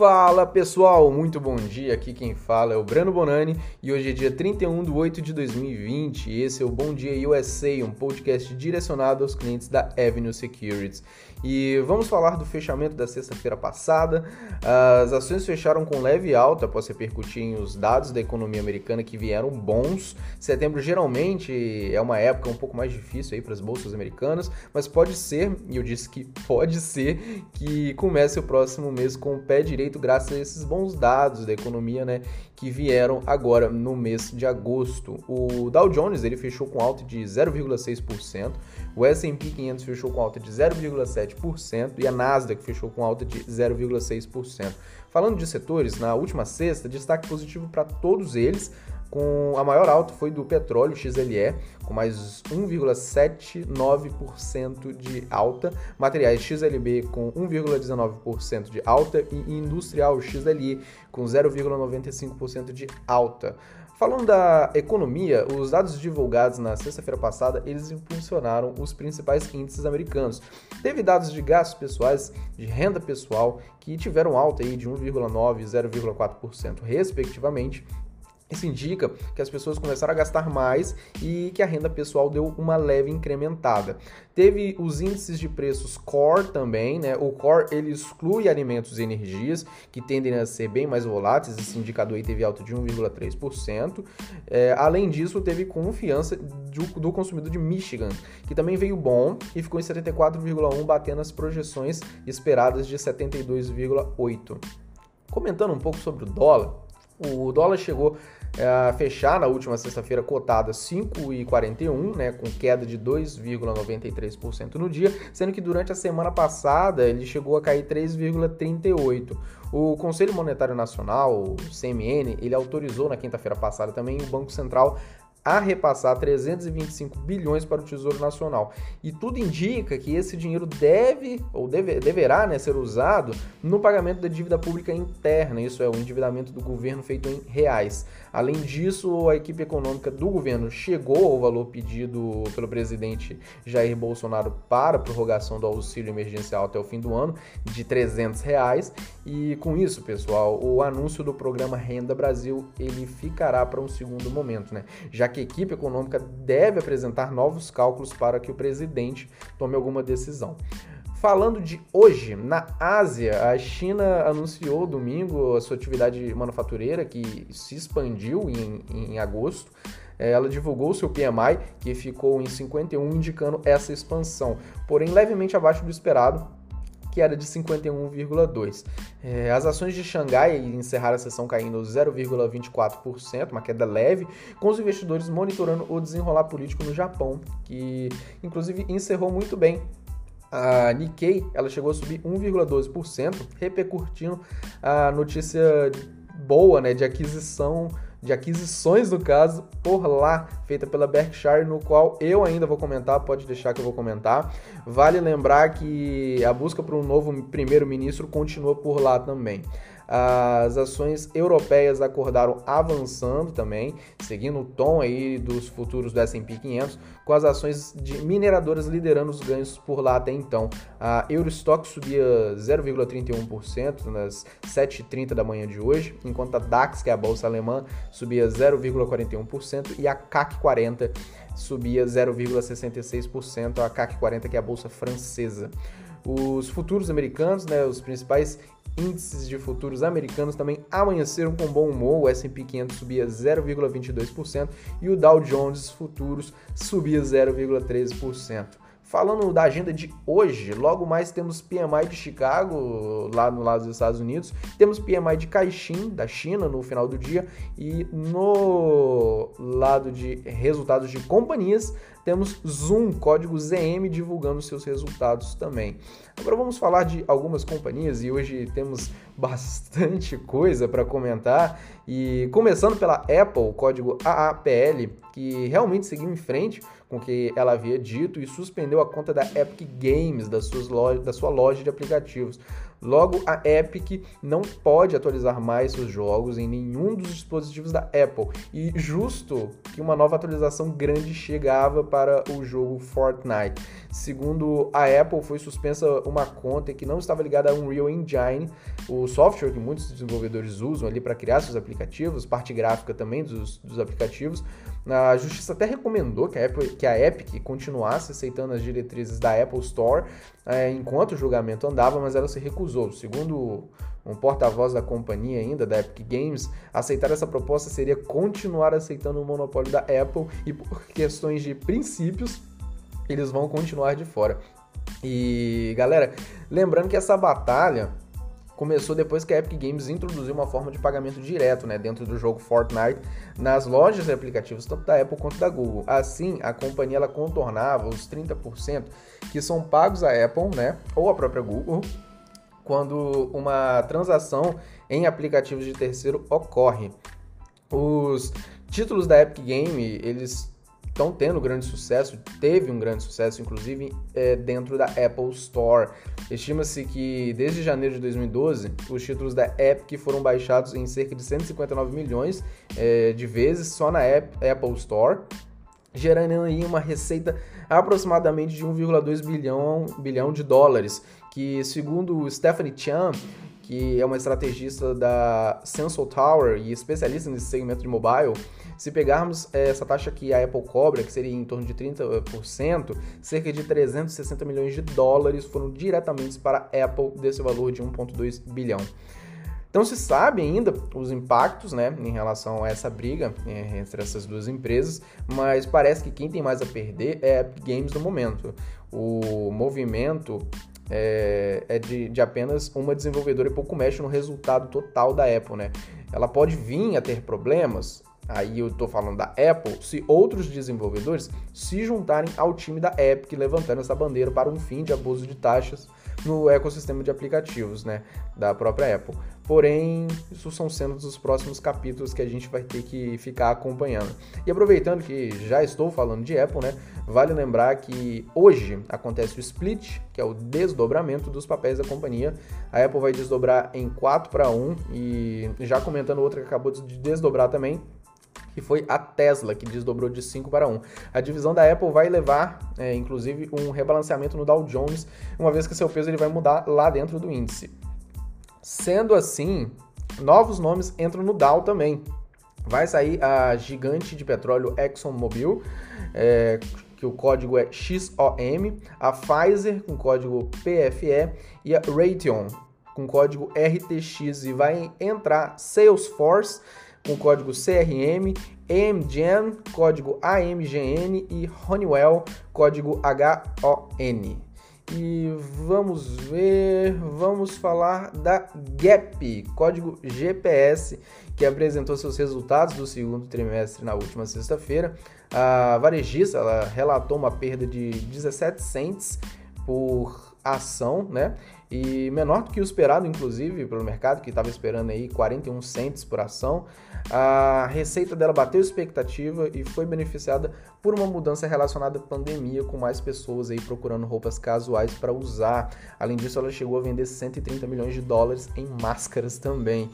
Fala pessoal, muito bom dia. Aqui quem fala é o Breno Bonani e hoje é dia 31 de 8 de 2020. Esse é o Bom Dia USA, um podcast direcionado aos clientes da Avenue Securities. E vamos falar do fechamento da sexta-feira passada. As ações fecharam com leve alta após repercutirem os dados da economia americana que vieram bons. Setembro geralmente é uma época um pouco mais difícil aí para as bolsas americanas, mas pode ser, e eu disse que pode ser, que comece o próximo mês com o pé direito graças a esses bons dados da economia, né, que vieram agora no mês de agosto. O Dow Jones ele fechou com alta de 0,6%, o S&P 500 fechou com alta de 0,7% e a Nasdaq fechou com alta de 0,6%. Falando de setores, na última sexta, destaque positivo para todos eles, com a maior alta foi do petróleo XLE, com mais 1,79% de alta, materiais XLB com 1,19% de alta e industrial XLI com 0,95% de alta. Falando da economia, os dados divulgados na sexta-feira passada, eles impulsionaram os principais índices americanos. Teve dados de gastos pessoais, de renda pessoal, que tiveram alta aí de 1,9% e 0,4%, respectivamente, isso indica que as pessoas começaram a gastar mais e que a renda pessoal deu uma leve incrementada. Teve os índices de preços core também, né? O core ele exclui alimentos e energias que tendem a ser bem mais voláteis. Esse indicador aí teve alta de 1,3%. É, além disso, teve confiança do, do consumidor de Michigan, que também veio bom e ficou em 74,1, batendo as projeções esperadas de 72,8. Comentando um pouco sobre o dólar, o dólar chegou é, fechar na última sexta-feira cotada 5,41, né, com queda de 2,93% no dia, sendo que durante a semana passada ele chegou a cair 3,38%. O Conselho Monetário Nacional, o CMN, ele autorizou na quinta-feira passada também o Banco Central a repassar 325 bilhões para o Tesouro Nacional. E tudo indica que esse dinheiro deve ou deve, deverá né, ser usado no pagamento da dívida pública interna, isso é, o endividamento do governo feito em reais. Além disso, a equipe econômica do governo chegou ao valor pedido pelo presidente Jair Bolsonaro para a prorrogação do auxílio emergencial até o fim do ano, de 300 reais. E com isso, pessoal, o anúncio do programa Renda Brasil ele ficará para um segundo momento, né? Já que a equipe econômica deve apresentar novos cálculos para que o presidente tome alguma decisão. Falando de hoje, na Ásia, a China anunciou domingo a sua atividade manufatureira que se expandiu em, em agosto. Ela divulgou seu PMI, que ficou em 51, indicando essa expansão, porém levemente abaixo do esperado, que era de 51,2. É, as ações de Xangai encerraram a sessão caindo 0,24%, uma queda leve, com os investidores monitorando o desenrolar político no Japão, que inclusive encerrou muito bem. A Nikkei ela chegou a subir 1,12%, repercutindo a notícia boa né, de aquisição de aquisições, no caso, por lá, feita pela Berkshire, no qual eu ainda vou comentar, pode deixar que eu vou comentar. Vale lembrar que a busca por um novo primeiro-ministro continua por lá também. As ações europeias acordaram avançando também, seguindo o tom aí dos futuros do S&P 500, com as ações de mineradoras liderando os ganhos por lá até então. A Eurostock subia 0,31% nas 7h30 da manhã de hoje, enquanto a DAX, que é a bolsa alemã, subia 0,41% e a CAC 40 subia 0,66%, a CAC 40 que é a bolsa francesa. Os futuros americanos, né, os principais índices de futuros americanos também amanheceram com bom humor. O S&P 500 subia 0,22% e o Dow Jones futuros subia 0,13%. Falando da agenda de hoje, logo mais temos PMI de Chicago, lá no lado dos Estados Unidos, temos PMI de Caixin, da China, no final do dia, e no lado de resultados de companhias, temos Zoom, código ZM, divulgando seus resultados também. Agora vamos falar de algumas companhias e hoje temos bastante coisa para comentar. E começando pela Apple, código AAPL, que realmente seguiu em frente com o que ela havia dito e suspendeu a conta da Epic Games, da, suas da sua loja de aplicativos. Logo, a Epic não pode atualizar mais seus jogos em nenhum dos dispositivos da Apple. E justo que uma nova atualização grande chegava para o jogo Fortnite. Segundo a Apple, foi suspensa uma conta que não estava ligada a Unreal Engine, o software que muitos desenvolvedores usam ali para criar seus aplicativos, parte gráfica também dos, dos aplicativos. A justiça até recomendou que a, Apple, que a Epic continuasse aceitando as diretrizes da Apple Store é, enquanto o julgamento andava, mas ela se recusou. Segundo um porta-voz da companhia ainda, da Epic Games, aceitar essa proposta seria continuar aceitando o monopólio da Apple e por questões de princípios eles vão continuar de fora. E galera, lembrando que essa batalha começou depois que a Epic Games introduziu uma forma de pagamento direto né, dentro do jogo Fortnite nas lojas e aplicativos tanto da Apple quanto da Google. Assim, a companhia ela contornava os 30% que são pagos à Apple né, ou à própria Google quando uma transação em aplicativos de terceiro ocorre. Os títulos da Epic Game, eles estão tendo grande sucesso, teve um grande sucesso, inclusive, é, dentro da Apple Store. Estima-se que desde janeiro de 2012, os títulos da Epic foram baixados em cerca de 159 milhões é, de vezes só na Apple Store, gerando aí uma receita aproximadamente de 1,2 bilhão, bilhão de dólares, que segundo Stephanie Chan, que é uma estrategista da Sensor Tower e especialista nesse segmento de mobile, se pegarmos eh, essa taxa que a Apple cobra, que seria em torno de 30%, cerca de 360 milhões de dólares foram diretamente para a Apple desse valor de 1,2 bilhão. Então se sabe ainda os impactos né, em relação a essa briga eh, entre essas duas empresas, mas parece que quem tem mais a perder é a Epic Games no momento. O movimento é, é de, de, apenas uma desenvolvedora e pouco mexe no resultado total da Apple. Né? Ela pode vir a ter problemas, aí eu estou falando da Apple, se outros desenvolvedores se juntarem ao time da Epic, levantando essa bandeira para um fim de abuso de taxas no ecossistema de aplicativos né, da própria Apple. Porém, isso são cenas dos próximos capítulos que a gente vai ter que ficar acompanhando. E aproveitando que já estou falando de Apple, né, vale lembrar que hoje acontece o split, que é o desdobramento dos papéis da companhia. A Apple vai desdobrar em 4 para 1 e já comentando outra que acabou de desdobrar também, que foi a Tesla, que desdobrou de 5 para 1. A divisão da Apple vai levar, é, inclusive, um rebalanceamento no Dow Jones, uma vez que seu peso ele vai mudar lá dentro do índice. Sendo assim, novos nomes entram no Dow também. Vai sair a gigante de petróleo ExxonMobil, é, que o código é XOM, a Pfizer com código PFE e a Raytheon com código RTX e vai entrar Salesforce com código CRM, AMGN, código AMGN e Honeywell, código HON. E vamos ver, vamos falar da Gap, código GPS, que apresentou seus resultados do segundo trimestre na última sexta-feira. A varejista ela relatou uma perda de 17 cents por ação, né? E menor do que o esperado, inclusive, pelo mercado, que estava esperando aí 41 cents por ação. A receita dela bateu expectativa e foi beneficiada por uma mudança relacionada à pandemia, com mais pessoas aí procurando roupas casuais para usar. Além disso, ela chegou a vender 130 milhões de dólares em máscaras também.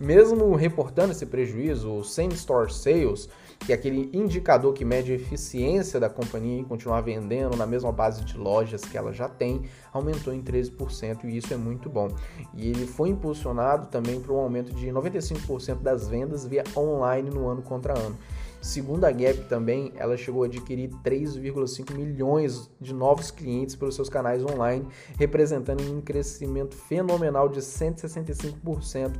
Mesmo reportando esse prejuízo, o Same Store Sales que é aquele indicador que mede a eficiência da companhia em continuar vendendo na mesma base de lojas que ela já tem, aumentou em 13% e isso é muito bom. E ele foi impulsionado também por um aumento de 95% das vendas via online no ano contra ano. Segundo a Gap também, ela chegou a adquirir 3,5 milhões de novos clientes pelos seus canais online, representando um crescimento fenomenal de 165%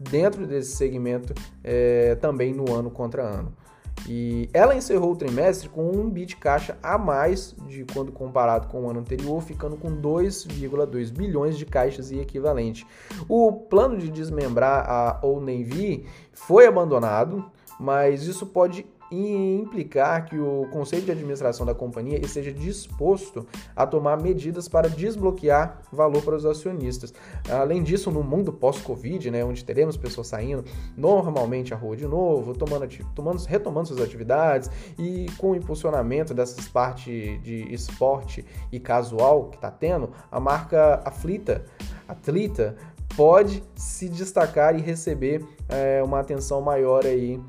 dentro desse segmento é, também no ano contra ano. E ela encerrou o trimestre com um bi de caixa a mais de quando comparado com o ano anterior, ficando com 2,2 bilhões de caixas e equivalente. O plano de desmembrar a Old Navy foi abandonado, mas isso pode implicar que o conselho de administração da companhia esteja disposto a tomar medidas para desbloquear valor para os acionistas. Além disso, no mundo pós-Covid, né, onde teremos pessoas saindo normalmente à rua de novo, tomando, tomando, retomando suas atividades e com o impulsionamento dessas partes de esporte e casual que está tendo, a marca Aflita, Atlita pode se destacar e receber é, uma atenção maior aí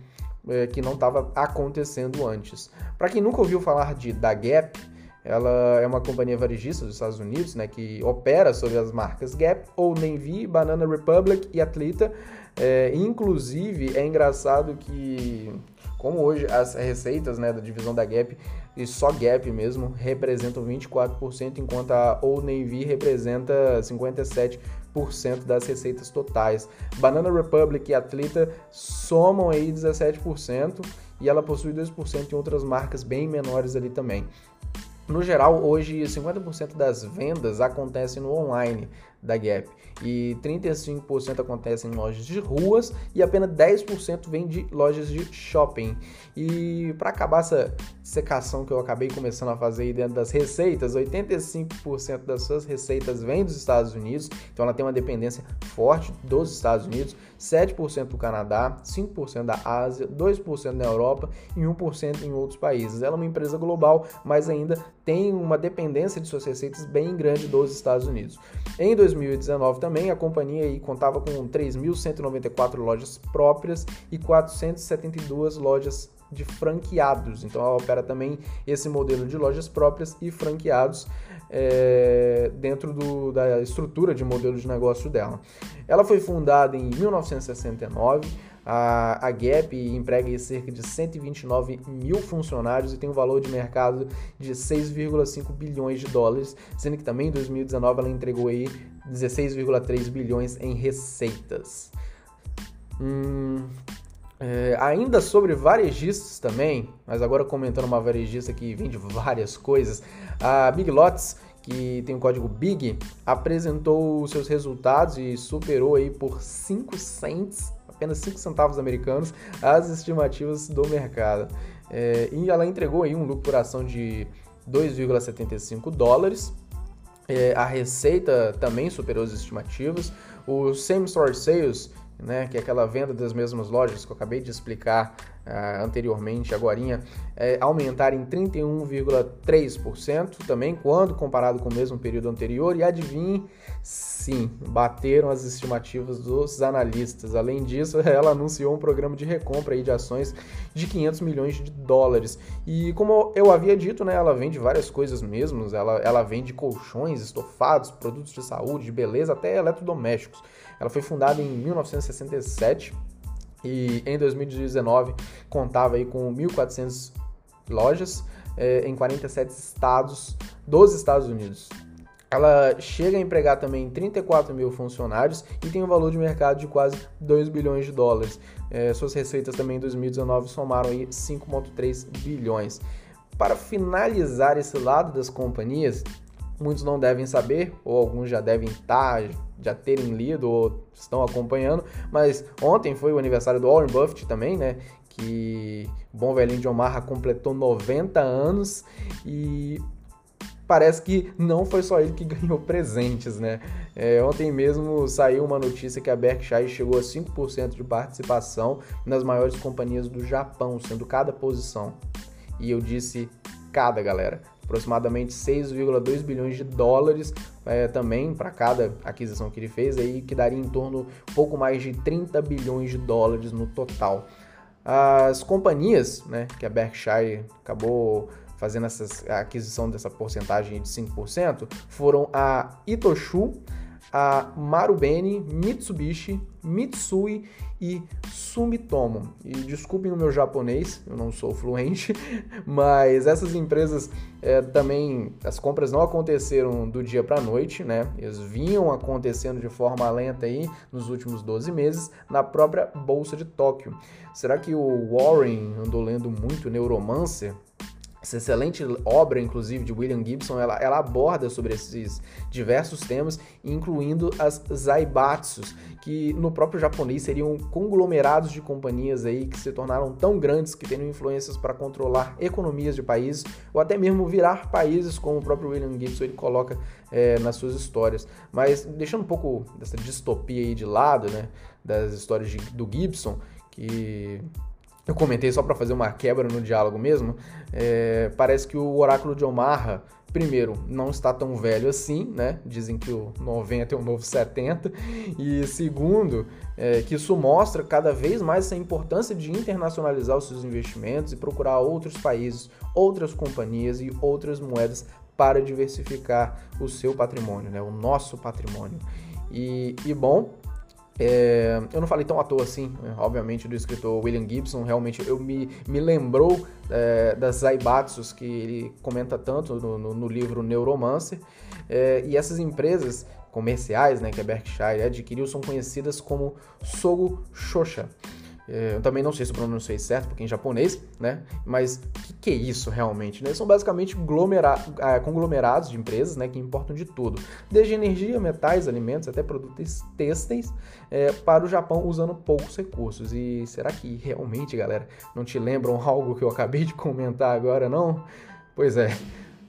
é, que não estava acontecendo antes. Para quem nunca ouviu falar de da Gap, ela é uma companhia varejista dos Estados Unidos, né, que opera sobre as marcas Gap, Old Navy, Banana Republic e Atleta. É, inclusive, é engraçado que, como hoje as receitas né, da divisão da Gap, e só Gap mesmo, representam 24%, enquanto a Old Navy representa 57% das receitas totais. Banana Republic e Atleta somam aí 17% e ela possui 2% em outras marcas bem menores ali também. No geral, hoje 50% das vendas acontecem no online da Gap e 35% acontecem em lojas de ruas e apenas 10% vem de lojas de shopping. E para acabar essa secação que eu acabei começando a fazer aí dentro das receitas, 85% das suas receitas vem dos Estados Unidos, então ela tem uma dependência forte dos Estados Unidos, 7% do Canadá, 5% da Ásia, 2% na Europa e 1% em outros países. Ela é uma empresa global, mas ainda tem uma dependência de suas receitas bem grande dos Estados Unidos. Em 2019 também, a companhia contava com 3.194 lojas próprias e 472 lojas de franqueados. Então ela opera também esse modelo de lojas próprias e franqueados é, dentro do, da estrutura de modelo de negócio dela. Ela foi fundada em 1969. A, a Gap emprega cerca de 129 mil funcionários e tem um valor de mercado de 6,5 bilhões de dólares, sendo que também em 2019 ela entregou aí 16,3 bilhões em receitas. Hum, é, ainda sobre varejistas também, mas agora comentando uma varejista que vende várias coisas, a Big Lots que tem o código BIG, apresentou seus resultados e superou aí por 5 cents, apenas 5 centavos americanos, as estimativas do mercado. É, e ela entregou aí um lucro por ação de 2,75 dólares. É, a receita também superou as estimativas. O same store sales né, que é aquela venda das mesmas lojas que eu acabei de explicar uh, anteriormente, agora, é, aumentar em 31,3% também, quando comparado com o mesmo período anterior. E adivinhe, sim, bateram as estimativas dos analistas. Além disso, ela anunciou um programa de recompra aí de ações de 500 milhões de dólares. E como eu havia dito, né, ela vende várias coisas mesmo. Ela, ela vende colchões, estofados, produtos de saúde, de beleza, até eletrodomésticos. Ela foi fundada em 1967 e em 2019 contava aí com 1.400 lojas é, em 47 estados dos Estados Unidos. Ela chega a empregar também 34 mil funcionários e tem um valor de mercado de quase 2 bilhões de dólares. É, suas receitas também em 2019 somaram aí 5,3 bilhões. Para finalizar esse lado das companhias, muitos não devem saber, ou alguns já devem estar, tá, já terem lido ou estão acompanhando, mas ontem foi o aniversário do Warren Buffett também, né? Que o bom velhinho de Omaha completou 90 anos e parece que não foi só ele que ganhou presentes, né? É, ontem mesmo saiu uma notícia que a Berkshire chegou a 5% de participação nas maiores companhias do Japão, sendo cada posição. E eu disse cada, galera aproximadamente 6,2 bilhões de dólares é, também para cada aquisição que ele fez, aí que daria em torno pouco mais de 30 bilhões de dólares no total. As companhias, né, que a Berkshire acabou fazendo essa aquisição dessa porcentagem de 5%, foram a Itoshu, a Marubeni, Mitsubishi, Mitsui e Sumitomo. E desculpem o meu japonês, eu não sou fluente, mas essas empresas é, também, as compras não aconteceram do dia para a noite, né? Eles vinham acontecendo de forma lenta aí nos últimos 12 meses na própria Bolsa de Tóquio. Será que o Warren andou lendo muito Neuromancer? Essa excelente obra, inclusive, de William Gibson, ela, ela, aborda sobre esses diversos temas, incluindo as zaibatsus, que no próprio japonês seriam conglomerados de companhias aí que se tornaram tão grandes que teriam influências para controlar economias de países ou até mesmo virar países, como o próprio William Gibson ele coloca é, nas suas histórias. Mas deixando um pouco dessa distopia aí de lado, né, das histórias de, do Gibson, que eu comentei só para fazer uma quebra no diálogo mesmo, é, parece que o oráculo de Omaha, primeiro, não está tão velho assim, né? Dizem que o 90 é o novo 70. E segundo, é, que isso mostra cada vez mais essa importância de internacionalizar os seus investimentos e procurar outros países, outras companhias e outras moedas para diversificar o seu patrimônio, né? O nosso patrimônio. E, e bom, é, eu não falei tão à toa assim, né? obviamente, do escritor William Gibson, realmente eu me, me lembrou é, das Zaibatsus que ele comenta tanto no, no, no livro Neuromancer, é, e essas empresas comerciais né, que a Berkshire adquiriu são conhecidas como Sogo Shosha. É, eu também não sei se eu pronunciei certo, porque é em japonês, né? Mas o que, que, é isso realmente? Né? São basicamente é, conglomerados de empresas né, que importam de tudo, desde energia, metais, alimentos, até produtos têxteis é, para o Japão usando poucos recursos. E será que realmente, galera, não te lembram algo que eu acabei de comentar agora, não? Pois é.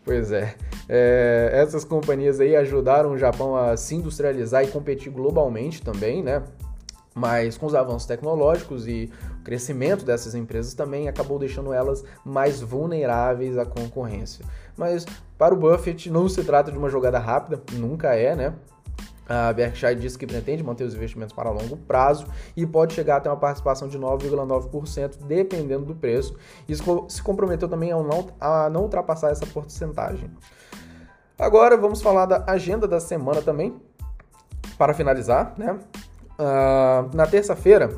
Pois é. é. Essas companhias aí ajudaram o Japão a se industrializar e competir globalmente também, né? Mas com os avanços tecnológicos e o crescimento dessas empresas também acabou deixando elas mais vulneráveis à concorrência. Mas para o Buffett não se trata de uma jogada rápida, nunca é, né? A Berkshire disse que pretende manter os investimentos para longo prazo e pode chegar até uma participação de 9,9%, dependendo do preço, e se comprometeu também a não, a não ultrapassar essa porcentagem. Agora vamos falar da agenda da semana também, para finalizar, né? Uh, na terça-feira,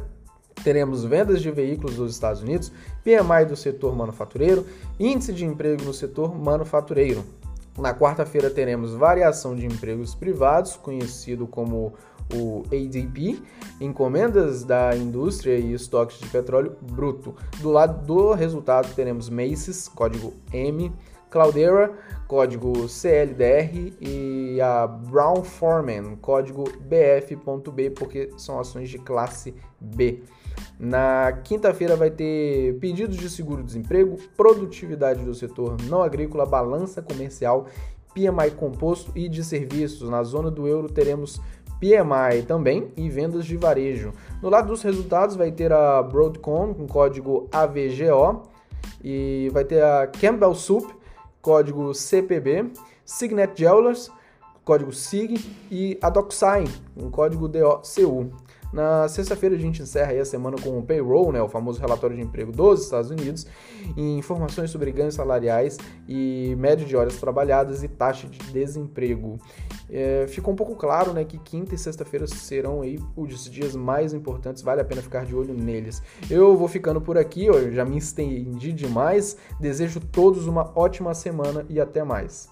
teremos vendas de veículos dos Estados Unidos, PMI do setor manufatureiro, índice de emprego no setor manufatureiro. Na quarta-feira, teremos variação de empregos privados, conhecido como o ADP, encomendas da indústria e estoques de petróleo bruto. Do lado do resultado, teremos Macy's, código M, Cloudera, código CLDR e a Brown Forman, código BF.B, porque são ações de classe B. Na quinta-feira vai ter pedidos de seguro-desemprego, produtividade do setor não agrícola, balança comercial, PMI composto e de serviços. Na zona do euro teremos PMI também e vendas de varejo. No lado dos resultados vai ter a Broadcom com código AVGO e vai ter a Campbell Soup código CPB, Signet Jewelers, código SIG e a DocSign, um código DOCU. Na sexta-feira a gente encerra a semana com o payroll, né, o famoso relatório de emprego dos Estados Unidos, e informações sobre ganhos salariais e média de horas trabalhadas e taxa de desemprego. É, ficou um pouco claro né, que quinta e sexta-feira serão aí os dias mais importantes, vale a pena ficar de olho neles. Eu vou ficando por aqui, eu já me estendi demais, desejo todos uma ótima semana e até mais.